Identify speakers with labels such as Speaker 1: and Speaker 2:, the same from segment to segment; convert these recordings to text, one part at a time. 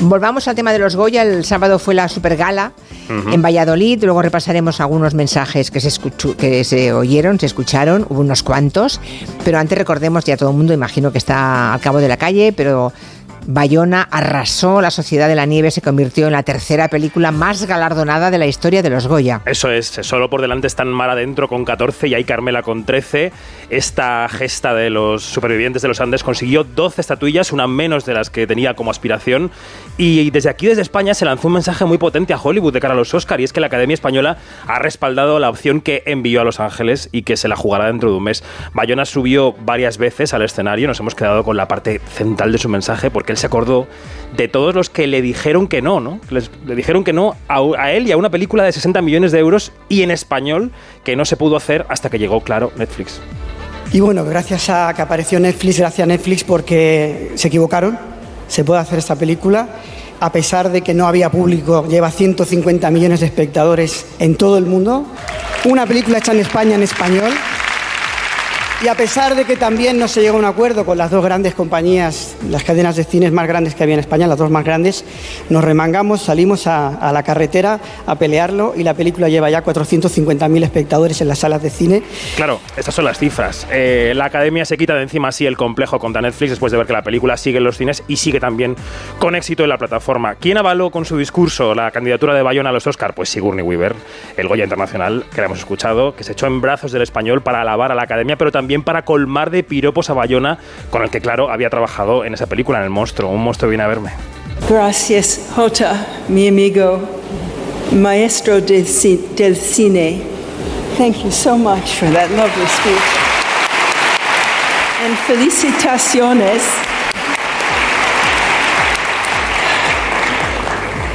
Speaker 1: Volvamos al tema de los Goya. El sábado fue la supergala en Valladolid. Luego repasaremos algunos mensajes que se, que se oyeron, se escucharon. Hubo unos cuantos. Pero antes recordemos, ya todo el mundo imagino que está al cabo de la calle, pero Bayona arrasó La Sociedad de la Nieve, se convirtió en la tercera película más galardonada de la historia de los Goya.
Speaker 2: Eso es, solo por delante están Mar adentro con 14 y hay Carmela con 13. Esta gesta de los supervivientes de los Andes consiguió 12 estatuillas, una menos de las que tenía como aspiración. Y desde aquí, desde España, se lanzó un mensaje muy potente a Hollywood de cara a los Oscar y es que la Academia Española ha respaldado la opción que envió a Los Ángeles y que se la jugará dentro de un mes. Bayona subió varias veces al escenario, nos hemos quedado con la parte central de su mensaje porque se acordó de todos los que le dijeron que no, ¿no? le dijeron que no a, él y a una película de 60 millones de euros y en español que no se pudo hacer hasta que llegó, claro, Netflix.
Speaker 3: Y bueno, gracias a que apareció Netflix, gracias a Netflix porque se equivocaron, se puede hacer esta película. A pesar de que no había público, lleva 150 millones de espectadores en todo el mundo. Una película hecha en España en español. Y a pesar de que también no se llegó a un acuerdo con las dos grandes compañías, las cadenas de cines más grandes que había en España, las dos más grandes, nos remangamos, salimos a, la carretera a pelearlo y la película lleva ya 450.000 espectadores en las salas de cine.
Speaker 2: Claro, estas son las cifras. Eh, la academia se quita de encima así el complejo contra Netflix después de ver que la película sigue en los cines y sigue también con éxito en la plataforma. ¿Quién avaló con su discurso la candidatura de Bayona a los Oscar? Pues Sigourney Weaver, el Goya Internacional que la hemos escuchado, que se echó en brazos del español para alabar a la academia, pero también para colmar de piropos a Bayona, con el que, claro, había trabajado en esa película, en El Monstruo. Un monstruo viene a verme.
Speaker 4: Gracias, Jota, mi amigo, maestro del, del cine. Thank you so much for that lovely speech. And felicitaciones.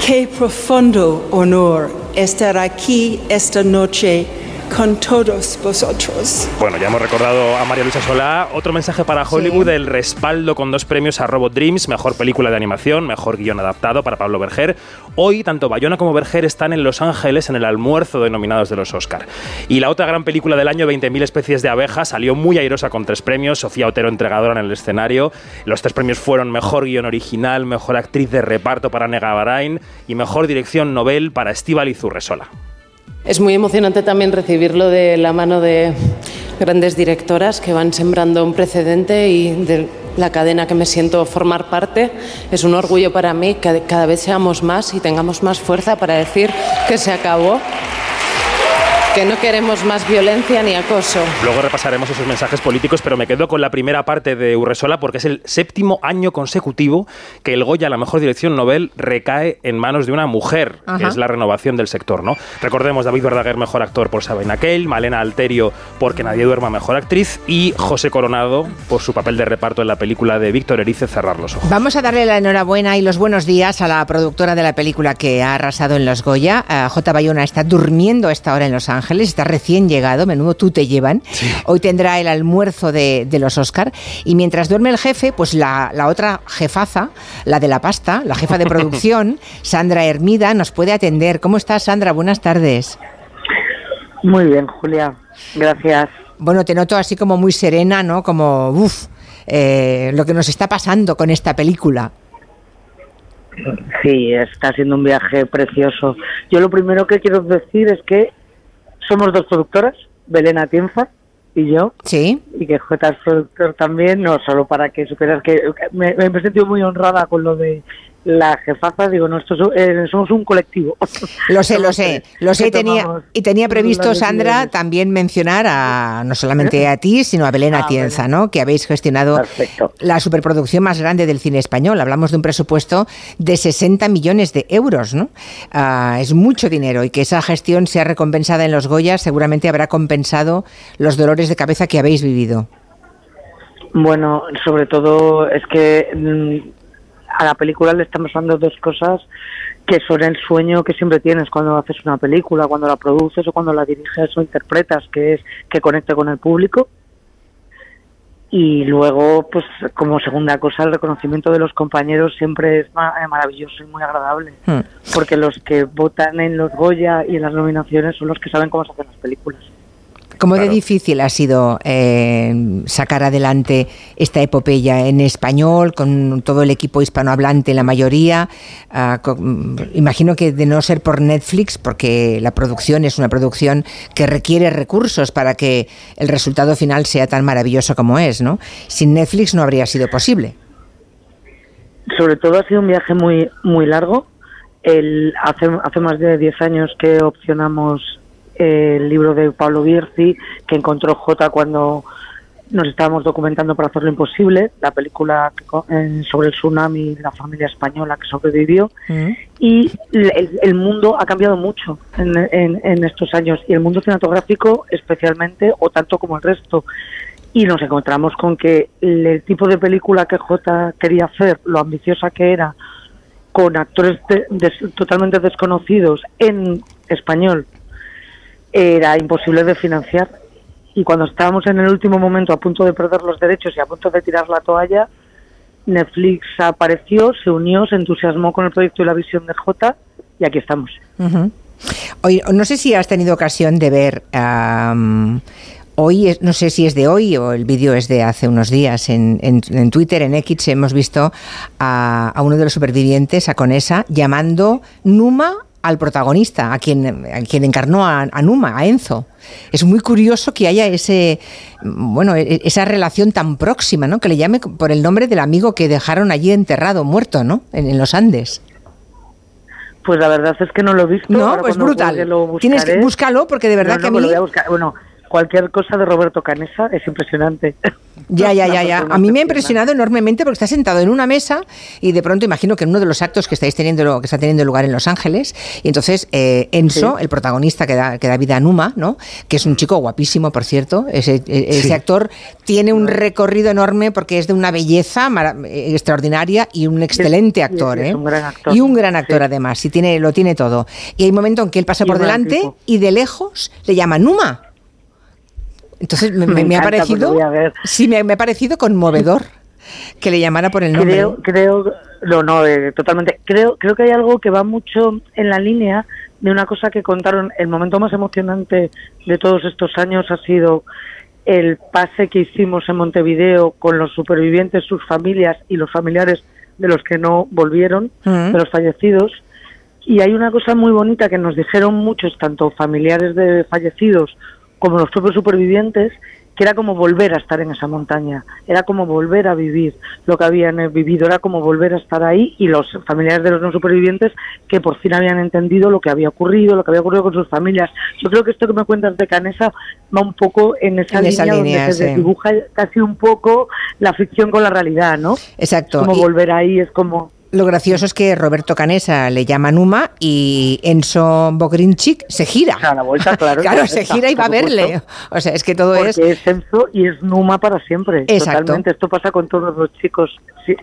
Speaker 4: Qué profundo honor estar aquí esta noche con todos vosotros.
Speaker 2: Bueno, ya hemos recordado a María Luisa Solá. Otro mensaje para Hollywood, el respaldo con dos premios a Robot Dreams, mejor película de animación, mejor guion adaptado para Pablo Berger. Hoy, tanto Bayona como Berger están en Los Ángeles en el almuerzo de nominados de los Oscar. Y la otra gran película del año, 20.000 especies de abejas, salió muy airosa con tres premios. Sofía Otero entregadora en el escenario. Los tres premios fueron mejor guion original, mejor actriz de reparto para Nega Barain y mejor dirección novel para Estíbal Zurresola.
Speaker 5: Es muy emocionante también recibirlo de la mano de grandes directoras que van sembrando un precedente y de la cadena que me siento formar parte. Es un orgullo para mí que cada vez seamos más y tengamos más fuerza para decir que se acabó que no queremos más violencia ni acoso.
Speaker 2: Luego repasaremos esos mensajes políticos, pero me quedo con la primera parte de Urresola porque es el séptimo año consecutivo que el Goya, la mejor dirección Nobel, recae en manos de una mujer, que es la renovación del sector, ¿no? Recordemos David Verdaguer, mejor actor por Sabina Kell, Malena Alterio porque Nadie duerma, mejor actriz, y José Coronado por su papel de reparto en la película de Víctor Erice, Cerrar los ojos.
Speaker 1: Vamos a darle la enhorabuena y los buenos días a la productora de la película que ha arrasado en los Goya. J. Bayona está durmiendo a esta hora en Los Ángeles Ángeles, está recién llegado, menudo tú te llevan. Hoy tendrá el almuerzo de, los Oscar. Y mientras duerme el jefe, pues la, otra jefaza, la de la pasta, la jefa de producción, Sandra Hermida, nos puede atender. ¿Cómo estás, Sandra? Buenas tardes.
Speaker 6: Muy bien, Julia. Gracias.
Speaker 1: Bueno, te noto así como muy serena, ¿no? Como, uff, eh, lo que nos está pasando con esta película.
Speaker 6: Sí, está siendo un viaje precioso. Yo lo primero que quiero decir es que somos dos productoras, Belén Atienza y yo.
Speaker 1: Sí.
Speaker 6: Y que J es productor también, no solo para que supieras que me, me he sentido muy honrada con lo de la jefaza, digo, nosotros eh, somos un colectivo.
Speaker 1: Lo sé, lo sé, lo sé y tenía, y tenía previsto, Sandra, también mencionar a no solamente a ti, sino a Belén ah, Atienza, ¿no? que habéis gestionado la superproducción más grande del cine español. Hablamos de un presupuesto de 60 millones de euros, ¿no? Ah, es mucho dinero y que esa gestión sea recompensada en los Goyas seguramente habrá compensado los dolores de cabeza que habéis vivido.
Speaker 6: Bueno, sobre todo es que mm, a la película le estamos dando dos cosas que son el sueño que siempre tienes cuando haces una película, cuando la produces o cuando la diriges o interpretas, que es que conecte con el público. Y luego, pues como segunda cosa, el reconocimiento de los compañeros siempre es eh, maravilloso y muy agradable, hmm. porque los que votan en los Goya y en las nominaciones son los que saben cómo se hacen las películas.
Speaker 1: ¿Cómo de difícil ha sido eh, sacar adelante esta epopeya en español, con todo el equipo hispanohablante, la mayoría? Ah, imagino que de no ser por Netflix, porque la producción es una producción que requiere recursos para que el resultado final sea tan maravilloso como es, ¿no? Sin Netflix no habría sido posible.
Speaker 6: Sobre todo ha sido un viaje muy, muy largo. El, hace, hace más de 10 años que opcionamos el libro de Pablo Bierzi, que encontró J cuando nos estábamos documentando para hacer lo imposible, la película sobre el tsunami, la familia española que sobrevivió. Mm. Y el, mundo ha cambiado mucho en, en, estos años, y el mundo cinematográfico especialmente, o tanto como el resto. Y nos encontramos con que el tipo de película que J quería hacer, lo ambiciosa que era, con actores totalmente desconocidos en español, era imposible de financiar. Y cuando estábamos en el último momento a punto de perder los derechos y a punto de tirar la toalla, Netflix apareció, se unió, se entusiasmó con el proyecto y la visión de J y aquí estamos.
Speaker 1: no sé si has tenido ocasión de ver hoy, no sé si es de hoy o el vídeo es de hace unos días, en, en, Twitter, en X, hemos visto a, a, uno de los supervivientes, a Conesa, llamando Numa al protagonista, a quien, quien encarnó a, Numa, a Enzo. Es muy curioso que haya ese, bueno, e, esa relación tan próxima, ¿no? Que le llame por el nombre del amigo que dejaron allí enterrado, muerto, ¿no? En, los Andes.
Speaker 6: Pues la verdad es que no lo he visto.
Speaker 1: No, pues brutal. Tienes que búscalo porque de verdad que a mí...
Speaker 6: Bueno, cualquier cosa de Roberto Canesa es impresionante.
Speaker 1: Ya, ya, ya, ya. A mí me ha impresionado enormemente porque está sentado en una mesa y de pronto imagino que en uno de los actos que estáis teniendo, que está teniendo lugar en Los Ángeles, y entonces eh, Enzo, el protagonista que da, que da vida a Numa, ¿no? que es un chico guapísimo, por cierto, ese, e, actor tiene un recorrido enorme porque es de una belleza extraordinaria y un excelente actor, ¿eh? Y un gran actor además, y tiene, lo tiene todo. Y hay un momento en que él pasa por delante y de lejos le llama Numa entonces me, ha parecido, sí, me, ha parecido conmovedor que le llamara por el nombre.
Speaker 6: Creo, creo, no, no, eh, totalmente. Creo, creo que hay algo que va mucho en la línea de una cosa que contaron. El momento más emocionante de todos estos años ha sido el pase que hicimos en Montevideo con los supervivientes, sus familias y los familiares de los que no volvieron, de los fallecidos. Y hay una cosa muy bonita que nos dijeron muchos, tanto familiares de fallecidos como los propios supervivientes, que era como volver a estar en esa montaña, era como volver a vivir lo que habían eh, vivido, era como volver a estar ahí y los familiares de los no supervivientes que por fin habían entendido lo que había ocurrido, lo que había ocurrido con sus familias. Yo creo que esto que me cuentas de Canesa va un poco en esa, línea, donde se dibuja casi un poco la ficción con la realidad, ¿no?
Speaker 1: Exacto.
Speaker 6: como volver ahí, es como...
Speaker 1: Lo gracioso es que Roberto Canesa le llama Numa y Enzo Bogrinchik se gira.
Speaker 6: A la vuelta, claro.
Speaker 1: claro, se gira y va a verle. O sea, es que todo
Speaker 6: es... es Enzo y es Numa para siempre. Exacto. Totalmente. Esto pasa con todos los chicos. Sí,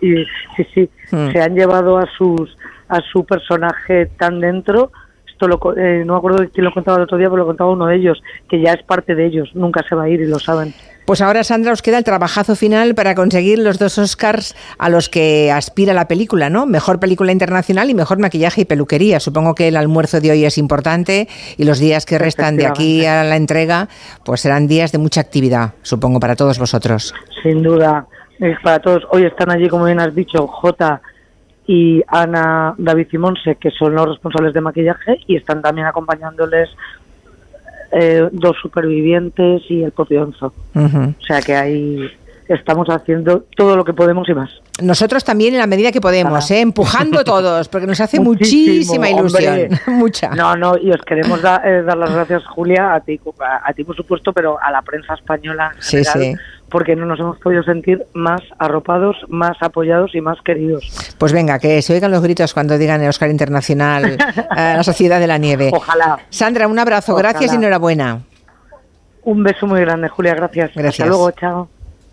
Speaker 6: sí, sí. Hmm. Se han llevado a sus a su personaje tan dentro esto lo, eh, no me acuerdo quién lo contaba el otro día, pero lo contaba uno de ellos, que ya es parte de ellos, nunca se va a ir y lo saben.
Speaker 1: Pues ahora, Sandra, os queda el trabajazo final para conseguir los dos Oscars a los que aspira la película, ¿no? Mejor película internacional y mejor maquillaje y peluquería. Supongo que el almuerzo de hoy es importante y los días que restan de aquí a la entrega, pues serán días de mucha actividad, supongo, para todos vosotros.
Speaker 6: Sin duda, es para todos. Hoy están allí, como bien has dicho, J y Ana, David y Monse, que son los responsables de maquillaje, y están también acompañándoles eh, dos supervivientes y el propio Enzo. O sea que ahí estamos haciendo todo lo que podemos y más.
Speaker 1: Nosotros también en la medida que podemos, ¿eh? empujando todos, porque nos hace muchísima ilusión. Mucha.
Speaker 6: No, no, y os queremos eh, dar las gracias, Julia, a ti, a, ti por supuesto, pero a la prensa española en general, porque no nos hemos podido sentir más arropados, más apoyados y más queridos.
Speaker 1: Pues venga, que se oigan los gritos cuando digan el Oscar Internacional la Sociedad de la Nieve.
Speaker 6: Ojalá.
Speaker 1: Sandra, un abrazo, gracias y enhorabuena.
Speaker 6: Un beso muy grande, Julia, gracias. gracias. Hasta luego, chao.